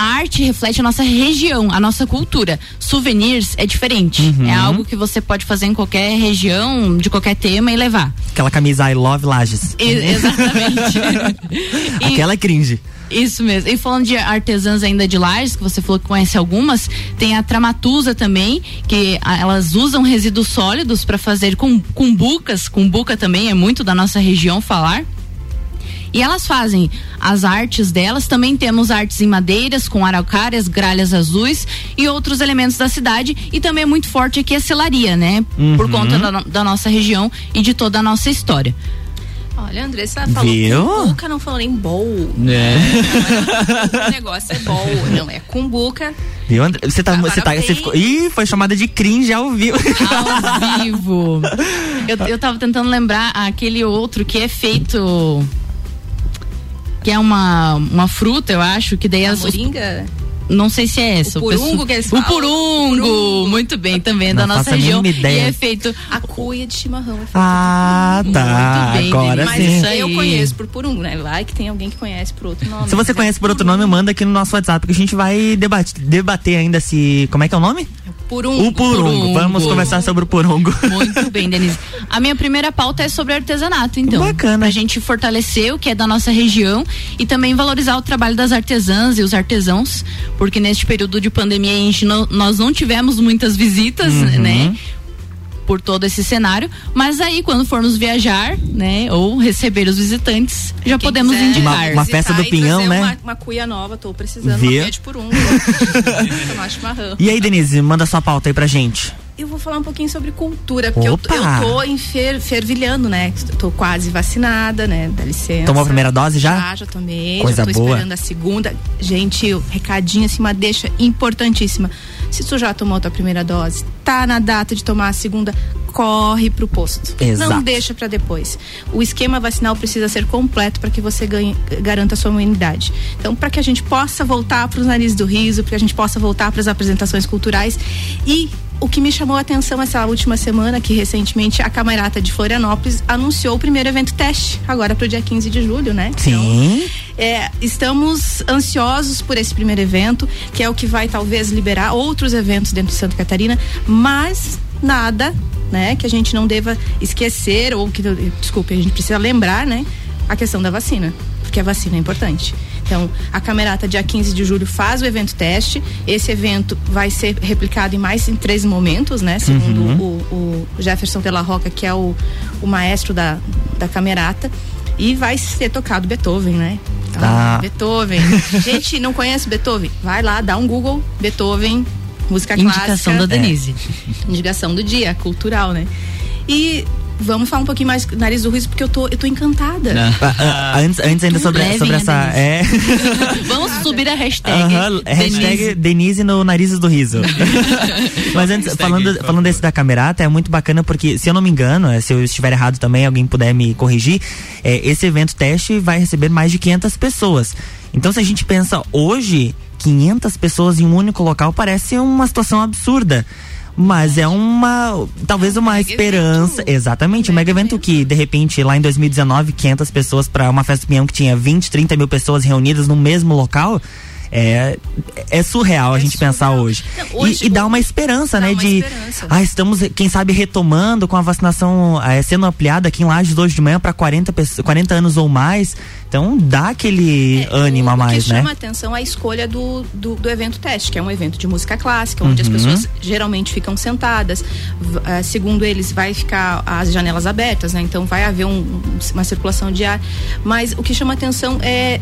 [SPEAKER 2] a arte reflete a nossa região, a nossa cultura. Souvenirs é diferente.
[SPEAKER 1] Uhum.
[SPEAKER 2] É algo que você pode fazer em qualquer região, de qualquer tema e levar.
[SPEAKER 1] Aquela camisa I Love Lages.
[SPEAKER 2] E- exatamente.
[SPEAKER 1] Aquela é cringe.
[SPEAKER 2] Isso mesmo. E falando de artesãs ainda de Lages, que você falou que conhece algumas, tem a Tramatusa também, que a- elas usam resíduos sólidos para fazer com cumbucas. Cumbuca também é muito da nossa região falar. E elas fazem as artes delas. Também temos artes em madeiras, com araucárias, gralhas azuis e outros elementos da cidade. E também é muito forte aqui a selaria, né? Por
[SPEAKER 3] Uhum.
[SPEAKER 2] conta da, da nossa região e de toda a nossa história.
[SPEAKER 3] Olha, a Andressa falou
[SPEAKER 1] Viu?
[SPEAKER 3] cumbuca, não falou nem bowl.
[SPEAKER 4] É.
[SPEAKER 3] O negócio é bowl, não é cumbuca.
[SPEAKER 1] Viu, André? Você tá. Você tá você ficou, ih, foi chamada de cringe ao vivo.
[SPEAKER 2] Ao vivo. Eu, eu tava tentando lembrar aquele outro que é feito. Que é uma, uma fruta, eu acho, que daí
[SPEAKER 3] A
[SPEAKER 2] as.
[SPEAKER 3] moringa.
[SPEAKER 2] Não sei se é essa.
[SPEAKER 3] O purungo que eles
[SPEAKER 2] O
[SPEAKER 3] falam.
[SPEAKER 2] purungo, muito bem, também é da nossa região.
[SPEAKER 1] ideia.
[SPEAKER 2] E é feito.
[SPEAKER 3] A cuia de chimarrão é
[SPEAKER 1] Ah, tá.
[SPEAKER 2] Muito bem,
[SPEAKER 1] Agora
[SPEAKER 3] Mas
[SPEAKER 1] sim.
[SPEAKER 2] isso
[SPEAKER 3] eu
[SPEAKER 2] aí.
[SPEAKER 3] conheço por purungo, né? Vai que tem alguém que conhece por outro nome.
[SPEAKER 1] Se você
[SPEAKER 3] Mas
[SPEAKER 1] conhece
[SPEAKER 3] é
[SPEAKER 1] por outro nome, manda aqui no nosso WhatsApp que a gente vai debate, debater ainda se. Como é que é o nome?
[SPEAKER 3] Purungo.
[SPEAKER 1] O purungo.
[SPEAKER 2] Purungo.
[SPEAKER 1] Vamos conversar sobre o purungo.
[SPEAKER 2] Muito bem, Denise. A minha primeira pauta é sobre artesanato, então.
[SPEAKER 1] Bacana.
[SPEAKER 2] Pra gente fortalecer o que é da nossa região e também valorizar o trabalho das artesãs e os artesãos, porque neste período de pandemia a gente não- nós não tivemos muitas visitas,
[SPEAKER 1] Uhum.
[SPEAKER 2] né? Por todo esse cenário, mas aí quando formos viajar, né, ou receber os visitantes, já
[SPEAKER 3] Quem
[SPEAKER 2] podemos indicar.
[SPEAKER 1] Uma- uma festa do pinhão, né?
[SPEAKER 3] Uma, uma cuia nova, tô precisando.
[SPEAKER 1] Viu?
[SPEAKER 3] Uma. Tomar chimarrão.
[SPEAKER 1] E aí, Denise, manda sua pauta aí pra gente.
[SPEAKER 3] Eu vou falar um pouquinho sobre cultura, porque eu,
[SPEAKER 1] Opa!
[SPEAKER 3] eu tô em fer, fervilhando, né? Tô quase vacinada, né? Dá licença.
[SPEAKER 1] Tomou a primeira dose já?
[SPEAKER 3] Já, já tomei.
[SPEAKER 1] Coisa
[SPEAKER 3] já tô
[SPEAKER 1] boa.
[SPEAKER 3] esperando a segunda. Gente, recadinho assim, uma deixa importantíssima. Se tu já tomou a tua primeira dose, tá na data de tomar a segunda, corre pro posto.
[SPEAKER 1] Exato.
[SPEAKER 3] Não deixa pra depois. O esquema vacinal precisa ser completo para que você ganhe, garanta a sua imunidade. Então, para que a gente possa voltar para os narizes do riso, para que a gente possa voltar para as apresentações culturais e o que me chamou a atenção essa última semana, que recentemente a Camarata de Florianópolis anunciou o primeiro evento teste, agora para o dia 15 de julho, né?
[SPEAKER 1] Sim.
[SPEAKER 3] É, estamos ansiosos por esse primeiro evento, que é o que vai talvez liberar outros eventos dentro de Santa Catarina, mas nada, né, que a gente não deva esquecer ou que desculpe, a gente precisa lembrar, né, a questão da vacina, porque a vacina é importante. Então, a Camerata, dia 15 de julho, faz o evento teste. Esse evento vai ser replicado em mais em três momentos, né? Segundo
[SPEAKER 1] Uhum.
[SPEAKER 3] o, o Jefferson de la Roca, que é o, o maestro da, da Camerata. E vai ser tocado Beethoven, né? Então,
[SPEAKER 1] Ah.
[SPEAKER 3] Beethoven. Gente, não conhece Beethoven? Vai lá, dá um Google, Beethoven, música
[SPEAKER 2] Indicação
[SPEAKER 3] clássica.
[SPEAKER 2] da Denise.
[SPEAKER 3] Indicação do dia, cultural, né? E vamos falar um pouquinho mais nariz do riso, porque eu tô, eu tô encantada.
[SPEAKER 1] Ah, ah, antes, antes ainda sobre,
[SPEAKER 2] Levem
[SPEAKER 1] sobre
[SPEAKER 2] a
[SPEAKER 1] essa. É.
[SPEAKER 2] Vamos subir a hashtag.
[SPEAKER 1] Aham, hashtag
[SPEAKER 2] Denise.
[SPEAKER 1] Denise no Narizes do Riso. Mas antes, falando, falando desse da camerata, é muito bacana porque, se eu não me engano, é, se eu estiver errado também, alguém puder me corrigir, é, esse evento teste vai receber mais de 500 pessoas. Então, se a gente pensa hoje, 500 pessoas em um único local parece uma situação absurda. Mas é uma, talvez uma
[SPEAKER 3] mega
[SPEAKER 1] esperança. Exatamente, um mega evento que, de repente, lá em 2019, 500 pessoas para uma festa pinhão que tinha 20, 30 mil pessoas reunidas no mesmo local. É, é surreal a gente pensar hoje.
[SPEAKER 3] hoje
[SPEAKER 1] E, e dá uma esperança, né?
[SPEAKER 3] uma
[SPEAKER 1] de.
[SPEAKER 3] esperança.
[SPEAKER 1] Ah, estamos, quem sabe, retomando com a vacinação eh, sendo ampliada aqui em Lages hoje de manhã para 40, pessoas- 40 anos ou mais. Então dá aquele ânimo a
[SPEAKER 3] É, O
[SPEAKER 1] mais,
[SPEAKER 3] que
[SPEAKER 1] né?
[SPEAKER 3] chama atenção é a escolha do, do, do evento teste, que é um evento de música clássica, onde as
[SPEAKER 1] Uhum.
[SPEAKER 3] pessoas geralmente ficam sentadas. Eh, segundo eles, vai ficar as janelas abertas, né? Então vai haver um- uma circulação de ar. Mas o que chama atenção é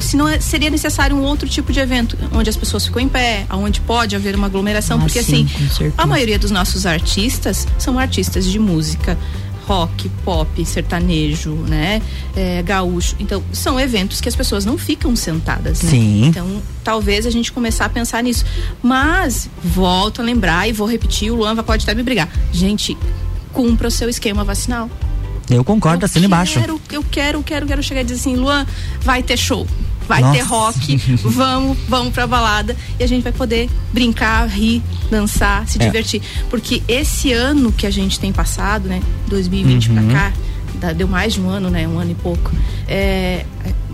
[SPEAKER 3] se não é- seria necessário um outro tipo de evento, onde as pessoas ficam em pé, onde pode haver uma aglomeração,
[SPEAKER 1] Ah,
[SPEAKER 3] porque
[SPEAKER 1] sim,
[SPEAKER 3] assim, a maioria dos nossos artistas são artistas de música rock, pop, sertanejo, né, é, gaúcho. Então são eventos que as pessoas não ficam sentadas. Né?
[SPEAKER 1] Sim.
[SPEAKER 3] Então talvez a gente começar a pensar nisso. Mas volto a lembrar e vou repetir, o Luan pode até me brigar. Gente, cumpra o seu esquema vacinal.
[SPEAKER 1] Eu concordo, assina embaixo.
[SPEAKER 3] Quero, eu quero, quero, quero chegar e dizer assim, Luan, vai ter show. Vai
[SPEAKER 1] Nossa.
[SPEAKER 3] ter rock, vamos, vamos pra balada e a gente vai poder brincar, rir, dançar, se
[SPEAKER 1] É.
[SPEAKER 3] divertir. Porque esse ano que a gente tem passado, né, 2020
[SPEAKER 1] Uhum.
[SPEAKER 3] pra cá, dá- deu mais de um ano, né, um ano e pouco, é,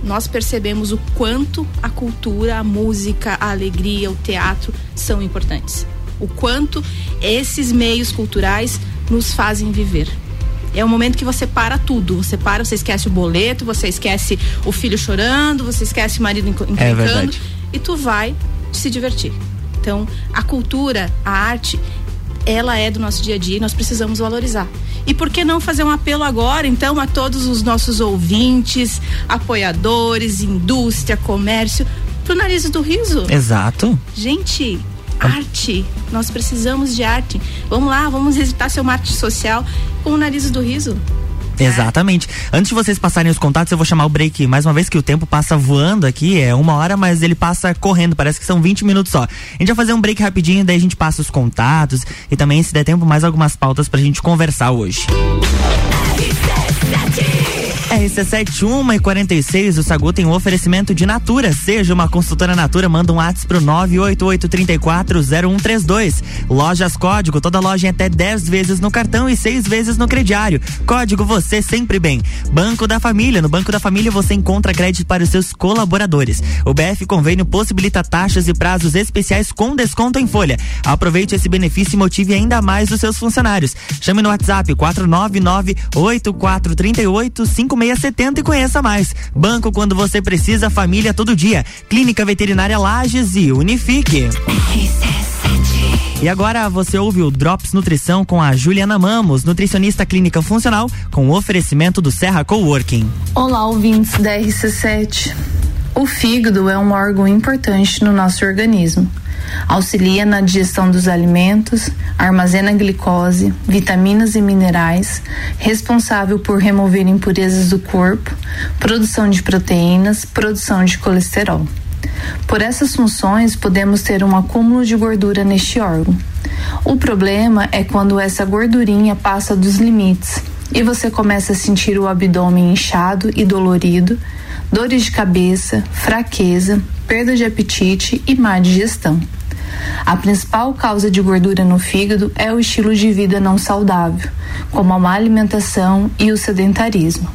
[SPEAKER 3] nós percebemos o quanto a cultura, a música, a alegria, o teatro são importantes. O quanto esses meios culturais nos fazem viver. É o momento que você para tudo. Você para, você esquece o boleto, você esquece o filho chorando, você esquece o marido encrencando
[SPEAKER 1] verdade.
[SPEAKER 3] e tu vai se divertir. Então, a cultura, a arte, ela é do nosso dia a dia e nós precisamos valorizar. E por que não fazer um apelo agora, então, a todos os nossos ouvintes, apoiadores, indústria, comércio, pro nariz do riso?
[SPEAKER 1] Exato.
[SPEAKER 3] Gente, arte. Nós precisamos de arte. Vamos lá, vamos exercitar seu marketing social com o nariz do riso.
[SPEAKER 1] Exatamente. Antes de vocês passarem os contatos, eu vou chamar o break mais uma vez que o tempo passa voando aqui, é uma hora, mas ele passa correndo, parece que são 20 minutos só. A gente vai fazer um break rapidinho, daí a gente passa os contatos e também, se der tempo, mais algumas pautas pra gente conversar hoje. RC71 e 46, o Sagu tem um oferecimento de Natura. Seja uma consultora Natura, manda um WhatsApp pro 988340132. Lojas Código, toda loja em até 10 vezes no cartão e 6 vezes no crediário. Código você sempre bem. Banco da Família, no Banco da Família você encontra crédito para os seus colaboradores. O BF Convênio possibilita taxas e prazos especiais com desconto em folha. Aproveite esse benefício e motive ainda mais os seus funcionários. Chame no WhatsApp 499-8438-5670 e conheça mais. Banco quando você precisa, família todo dia. Clínica Veterinária Lages e Unifique. E agora você ouve o Drops Nutrição com a Juliana Mamos, nutricionista clínica funcional, com o oferecimento do Serra Coworking.
[SPEAKER 19] Olá, ouvintes da RC7. O fígado é um órgão importante no nosso organismo. Auxilia na digestão dos alimentos, armazena glicose, vitaminas e minerais, responsável por remover impurezas do corpo, produção de proteínas, produção de colesterol. Por essas funções, podemos ter um acúmulo de gordura neste órgão. O problema é quando essa gordurinha passa dos limites e você começa a sentir o abdômen inchado e dolorido, dores de cabeça, fraqueza, perda de apetite e má digestão. A principal causa de gordura no fígado é o estilo de vida não saudável, como a má alimentação e o sedentarismo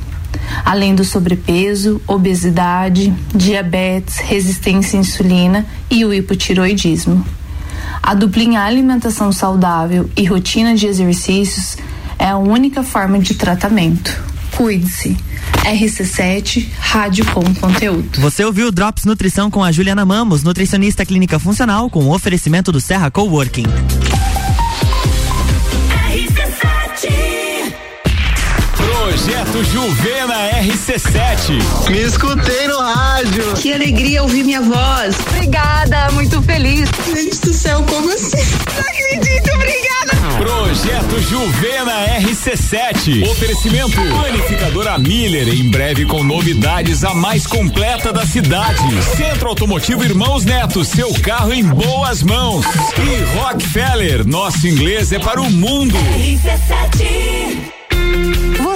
[SPEAKER 19] além do sobrepeso, obesidade, diabetes, resistência à insulina e o hipotiroidismo. A duplinha alimentação saudável e rotina de exercícios é a única forma de tratamento. Cuide-se. RC7 Rádio com Conteúdo.
[SPEAKER 1] Você ouviu o Drops Nutrição com a Juliana Mamos, nutricionista clínica funcional, com o oferecimento do Serra Coworking.
[SPEAKER 20] Projeto Juvena RC7.
[SPEAKER 21] Me escutei no rádio.
[SPEAKER 17] Que alegria ouvir minha voz.
[SPEAKER 7] Obrigada, muito feliz.
[SPEAKER 17] Gente do céu, como assim? Não acredito, obrigada.
[SPEAKER 20] Projeto Juvena RC7. Oferecimento Planificadora Miller, em breve com novidades a mais completa da cidade. Centro Automotivo Irmãos Neto, seu carro em boas mãos. E Rockefeller, nosso inglês é para o mundo.
[SPEAKER 7] Você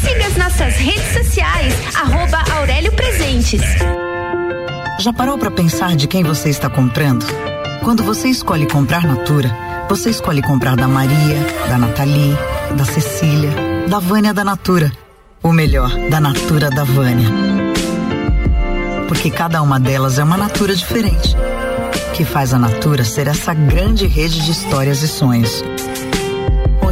[SPEAKER 22] Siga as nossas redes sociais, arroba Aurélio Presentes.
[SPEAKER 9] Já parou para pensar de quem você está comprando? Quando você escolhe comprar Natura, você escolhe comprar da Maria, da Nathalie, da Cecília, da Vânia da Natura. Ou melhor, da Natura da Vânia. Porque cada uma delas é uma Natura diferente. Que faz a Natura ser essa grande rede de histórias e sonhos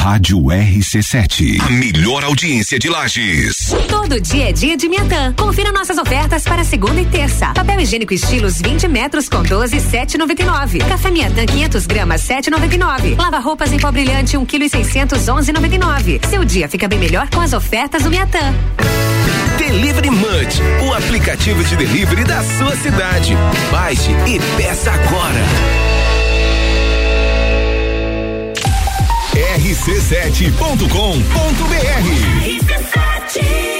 [SPEAKER 23] Rádio RC7. A melhor audiência de Lages.
[SPEAKER 24] Todo dia é dia de Miatã. Confira nossas ofertas para segunda e terça. Papel higiênico estilos 20 metros com 12, 7,99. Café Miatã 500 gramas, 7,99. Lava roupas em pó brilhante 1 kg 600, 11,99. Seu dia fica bem melhor com as ofertas do Miatã.
[SPEAKER 23] Delivery Munch, o aplicativo de delivery da sua cidade. Baixe e peça agora.
[SPEAKER 25] rc7.com.br.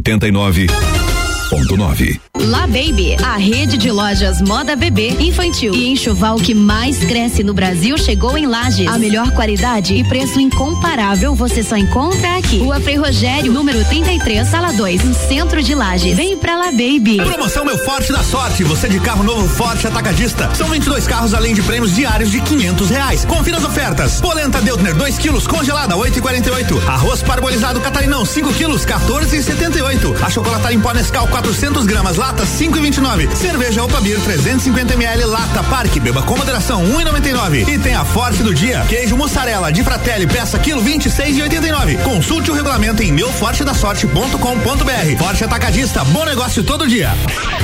[SPEAKER 23] 89 89.9.
[SPEAKER 26] La Baby, a rede de lojas moda bebê, infantil e enxoval que mais cresce no Brasil chegou em Lages. A melhor qualidade e preço incomparável você só encontra aqui. Rua Frei Rogério, número 33, sala 2, no centro de Lages. Vem pra La Baby.
[SPEAKER 27] Promoção Meu Forte da Sorte. Você de carro novo Forte Atacadista. São 22 carros além de prêmios diários de 500 reais. Confira as ofertas. Polenta Deutner 2 quilos congelada 8,48. Arroz parbolizado Catarinão 5 quilos 14,78. A chocolatada em pó Nescau 400 gramas lata 5,29. Cerveja Opa Beer 350 ml lata Parque beba com moderação 1,99. E tem a forte do dia queijo mussarela de Fratelli peça quilo 26,89. Consulte o regulamento em meufortedasorte.com.br. Forte Atacadista, bom negócio todo dia.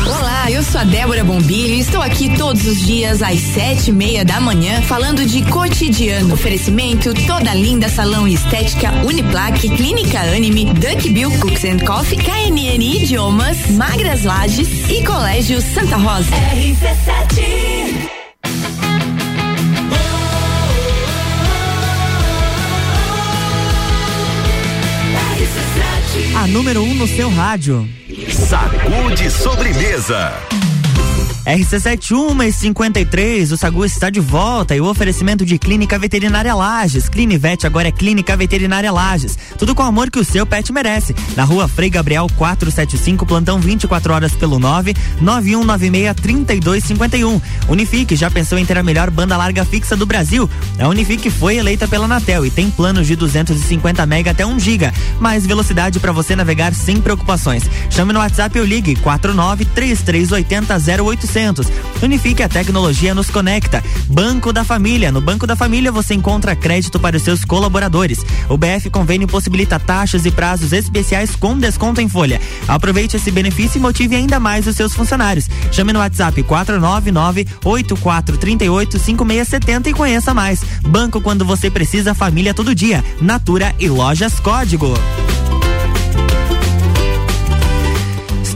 [SPEAKER 28] Olá, eu sou a Débora Bombilho e estou aqui todos os dias às sete e meia da manhã falando de cotidiano. Oferecimento toda linda salão e estética Uniplaque, Clínica Anime, Duck Bill Cooks and Coffee, KNN Idiomas, Magras Lages e Colégio Santa Rosa. RC7
[SPEAKER 1] A número 1 um no seu rádio.
[SPEAKER 23] Sacude sobremesa.
[SPEAKER 1] RC71 e 53, o Sagu está de volta e o oferecimento de Clínica Veterinária Lages. Clinivete agora é Clínica Veterinária Lages. Tudo com o amor que o seu pet merece. Na rua Frei Gabriel 475, plantão 24 horas pelo 9 9196 3251. Unifique, já pensou em ter a melhor banda larga fixa do Brasil? A Unifique foi eleita pela Anatel e tem planos de 250 mega até 1 giga. Mais velocidade para você navegar sem preocupações. Chame no WhatsApp ou ligue 49 3380 0800 Unifique a tecnologia nos conecta. Banco da Família. No Banco da Família você encontra crédito para os seus colaboradores. O BF Convênio possibilita taxas e prazos especiais com desconto em folha. Aproveite esse benefício e motive ainda mais os seus funcionários. Chame no WhatsApp 499 8438 5670 e conheça mais. Banco quando você precisa, família todo dia. Natura e Lojas Código.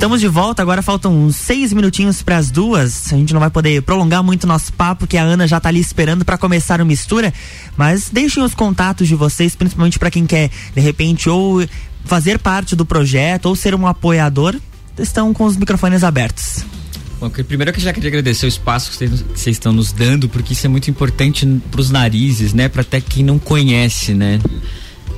[SPEAKER 1] Estamos de volta, agora faltam uns seis minutinhos para as duas. A gente não vai poder prolongar muito nosso papo, que a Ana já está ali esperando para começar o mistura. Mas deixem os contatos de vocês, principalmente para quem quer, de repente, ou fazer parte do projeto ou ser um apoiador. Estão com os microfones abertos.
[SPEAKER 4] Bom, primeiro eu já queria agradecer o espaço que vocês estão nos dando, porque isso é muito importante para os narizes, né? Para até quem não conhece, né?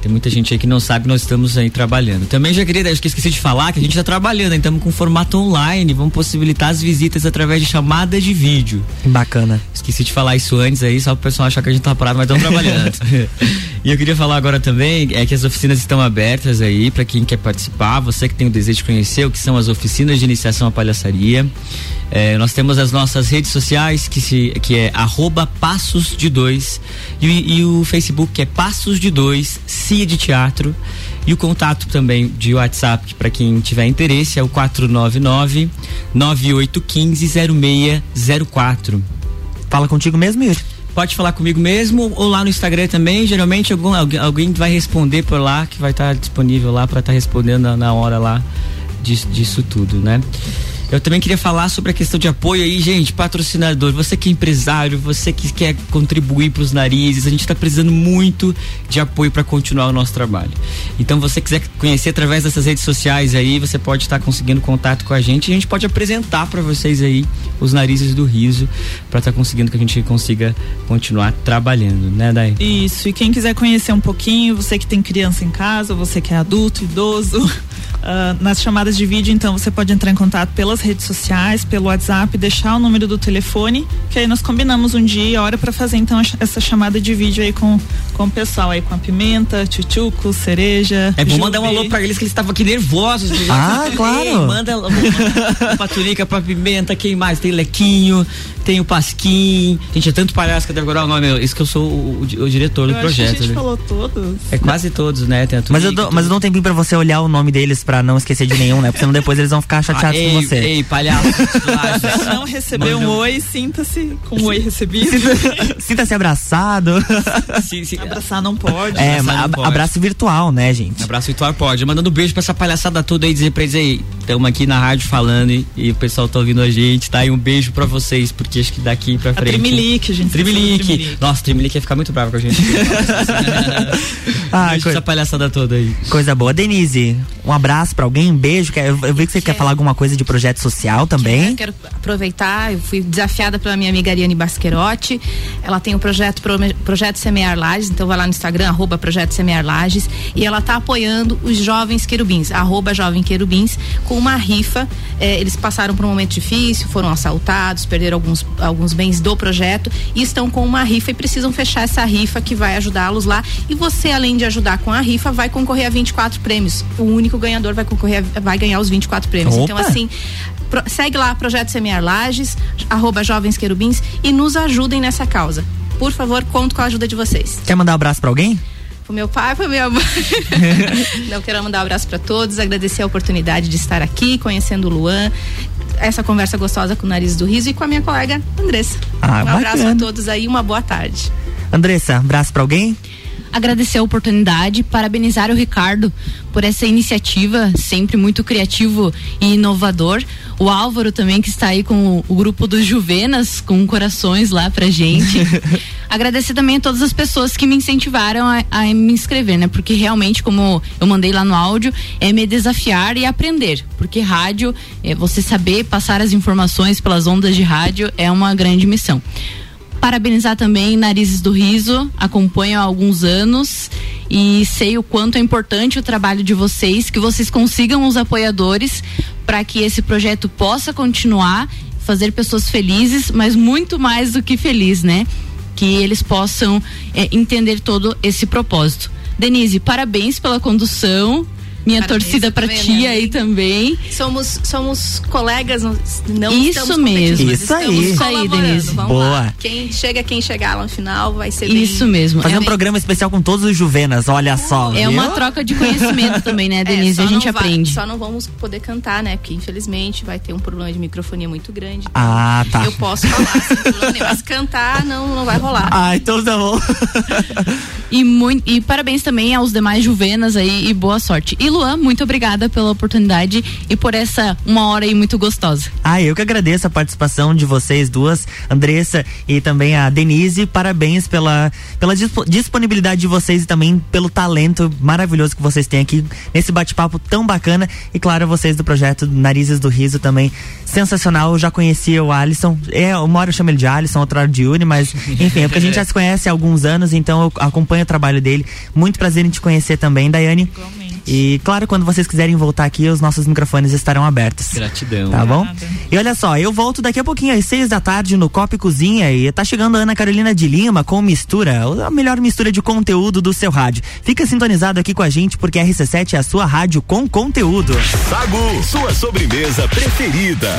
[SPEAKER 4] Tem muita gente aí que não sabe, nós estamos aí trabalhando. Também já queria, acho que esqueci de falar que a gente está trabalhando, estamos com formato online, vamos possibilitar as visitas através de chamadas de vídeo.
[SPEAKER 1] Bacana.
[SPEAKER 4] Esqueci de falar isso antes aí, só para o pessoal achar que a gente tá parado, mas estamos trabalhando. e eu queria falar agora também é que as oficinas estão abertas aí para quem quer participar, você que tem o desejo de conhecer o que são as oficinas de iniciação à palhaçaria. É, nós temos as nossas redes sociais que, se, que é arroba passos de dois e, e, o Facebook que é passos de dois, De teatro e o contato também de WhatsApp para quem tiver interesse é o 499 9815 0604.
[SPEAKER 1] Fala contigo mesmo, Yuri?
[SPEAKER 4] Pode falar comigo mesmo ou lá no Instagram também. Geralmente algum, alguém vai responder por lá, que vai estar tá disponível lá para estar tá respondendo na, na hora lá disso, disso tudo, né? Eu também queria falar sobre a questão de apoio aí, gente, patrocinador, você que é empresário, você que quer contribuir para os narizes, a gente está precisando muito de apoio para continuar o nosso trabalho. Então, você quiser conhecer através dessas redes sociais aí, você pode estar tá conseguindo contato com a gente, e a gente pode apresentar para vocês aí os narizes do riso para estar tá conseguindo que a gente consiga continuar trabalhando, né, Dai?
[SPEAKER 29] Isso. E quem quiser conhecer um pouquinho, você que tem criança em casa, você que é adulto, idoso, Uh, nas chamadas de vídeo, então você pode entrar em contato pelas redes sociais, pelo WhatsApp, deixar o número do telefone, que aí nós combinamos um dia e hora para fazer então essa chamada de vídeo aí com, com o pessoal aí, com a pimenta, tchutchuco, cereja.
[SPEAKER 4] É bom mandar um alô pra eles que eles estavam aqui nervosos.
[SPEAKER 1] Ah, claro.
[SPEAKER 4] manda pra tunica, pra pimenta, quem mais? Tem lequinho, tem o Pasquim. Gente, é tanto palhaço que eu decorar o nome. Isso que eu sou o, o, o diretor
[SPEAKER 29] eu
[SPEAKER 4] do projeto.
[SPEAKER 29] a gente
[SPEAKER 4] né?
[SPEAKER 29] falou todos.
[SPEAKER 4] É quase todos, né? Tem a
[SPEAKER 1] mas, eu dou, mas eu dou um tempinho pra você olhar o nome deles pra não esquecer de nenhum, né? Porque senão depois eles vão ficar chateados
[SPEAKER 4] ah, ei,
[SPEAKER 1] com você.
[SPEAKER 4] Ei, palhaço.
[SPEAKER 29] Se não receber um oi, sinta-se com um oi recebido.
[SPEAKER 1] Sinta-se abraçado.
[SPEAKER 29] Sim, sim. Abraçar não pode.
[SPEAKER 1] É,
[SPEAKER 29] abraçar
[SPEAKER 1] não pode. abraço virtual, né, gente?
[SPEAKER 4] Abraço virtual pode. Mandando um beijo pra essa palhaçada toda aí, dizer pra eles aí, estamos aqui na rádio falando e, e, o pessoal tá ouvindo a gente, tá? E um beijo pra vocês, porque acho que daqui pra frente. A
[SPEAKER 29] Trimilique, gente.
[SPEAKER 4] Trimilique. Trimilique. Nossa, Trimilique ia ficar muito brava com a gente. ah, coisa, essa palhaçada toda aí.
[SPEAKER 1] Coisa boa. Denise, um abraço pra alguém, um beijo. Eu, eu vi que você quer falar alguma coisa de projeto social também.
[SPEAKER 3] Quero, quero aproveitar, eu fui desafiada pela minha amiga Ariane Basquerotti. Ela tem o projeto Projeto Semear Lages, então vai lá no Instagram, arroba Projeto Semear Lages, e ela tá apoiando os jovens querubins, arroba Jovem Querubins, com uma rifa. Eh, eles passaram por um momento difícil, foram assaltados, perderam alguns, alguns bens do projeto e estão com uma rifa e precisam fechar essa rifa que vai ajudá-los lá. E você, além de ajudar com a rifa, vai concorrer a 24 prêmios. O único ganhador vai concorrer, a, vai ganhar os 24 prêmios. Então, Opa. Então, assim, pro, segue lá Projeto Semear Lages, arroba Jovens Querubins e nos ajudem nessa causa. Por favor, conto com a ajuda de vocês.
[SPEAKER 1] Quer mandar um abraço para alguém?
[SPEAKER 3] pro meu pai, pro minha mãe. Não quero mandar um abraço para todos, agradecer a oportunidade de estar aqui, conhecendo o Luan, essa conversa gostosa com o Nariz do Riso e com a minha colega Andressa. Ah, um bacana. abraço a todos aí, uma boa tarde.
[SPEAKER 1] Andressa, abraço para alguém?
[SPEAKER 2] Agradecer a oportunidade, parabenizar o Ricardo por essa iniciativa, sempre muito criativo e inovador. O Álvaro também, que está aí com o, grupo dos Juvenas, com corações lá pra gente. agradecer também a todas as pessoas que me incentivaram a, a, me inscrever, né? Porque realmente, como eu mandei lá no áudio, é me desafiar e aprender. Porque rádio, é você saber passar as informações pelas ondas de rádio é uma grande missão. Parabenizar também Narizes do Riso, acompanho há alguns anos e sei o quanto é importante o trabalho de vocês, que vocês consigam os apoiadores para que esse projeto possa continuar, fazer pessoas felizes, mas muito mais do que feliz, né? Que eles possam é, entender todo esse propósito. Denise, parabéns pela condução minha Parabéns, torcida para ti né? aí também.
[SPEAKER 3] Somos somos colegas, não
[SPEAKER 2] Isso mesmo.
[SPEAKER 1] Isso aí.
[SPEAKER 2] Isso aí, Denise.
[SPEAKER 3] Vamos Boa. Lá. Quem chega, quem chegar lá no final vai ser
[SPEAKER 2] Isso bem, mesmo.
[SPEAKER 1] Fazer
[SPEAKER 2] é
[SPEAKER 1] um bem... programa especial com todos os Juvenas, olha só.
[SPEAKER 2] É viu? uma troca de conhecimento também, né, é, Denise? É, a gente aprende.
[SPEAKER 3] Vai, só não vamos poder cantar, né? Porque infelizmente vai ter um problema de microfonia muito grande. Então
[SPEAKER 1] ah, tá.
[SPEAKER 3] Eu posso falar, sem mas cantar não, não vai rolar.
[SPEAKER 1] Ah, então tá bom.
[SPEAKER 2] e, muito, e parabéns também aos demais Juvenas aí e boa sorte. E Luan, muito obrigada pela oportunidade e por essa uma hora aí muito gostosa.
[SPEAKER 1] Ah, eu que agradeço a participação de vocês duas, Andressa e também a Denise. Parabéns pela, pela disponibilidade de vocês e também pelo talento maravilhoso que vocês têm aqui nesse bate-papo tão bacana. E claro, vocês do projeto Narizes do Riso também. Sensacional, eu já conhecia o Alisson. É, uma hora eu chamo ele de Alisson, outra hora de Uni, mas enfim, é porque a gente já se conhece há alguns anos, então eu acompanho o trabalho dele. Muito prazer em te conhecer também, Daiane. Igualmente. E claro, quando vocês quiserem voltar aqui, os nossos microfones estarão abertos.
[SPEAKER 4] Gratidão.
[SPEAKER 1] Tá bom? E olha só, eu volto daqui a pouquinho às seis da tarde no Copa e Cozinha e tá chegando a Ana Carolina de Lima com mistura, a melhor mistura de conteúdo do seu rádio. Fica sintonizado aqui com a gente porque a RC7 é a sua rádio com conteúdo.
[SPEAKER 6] Sagu, sua sobremesa preferida.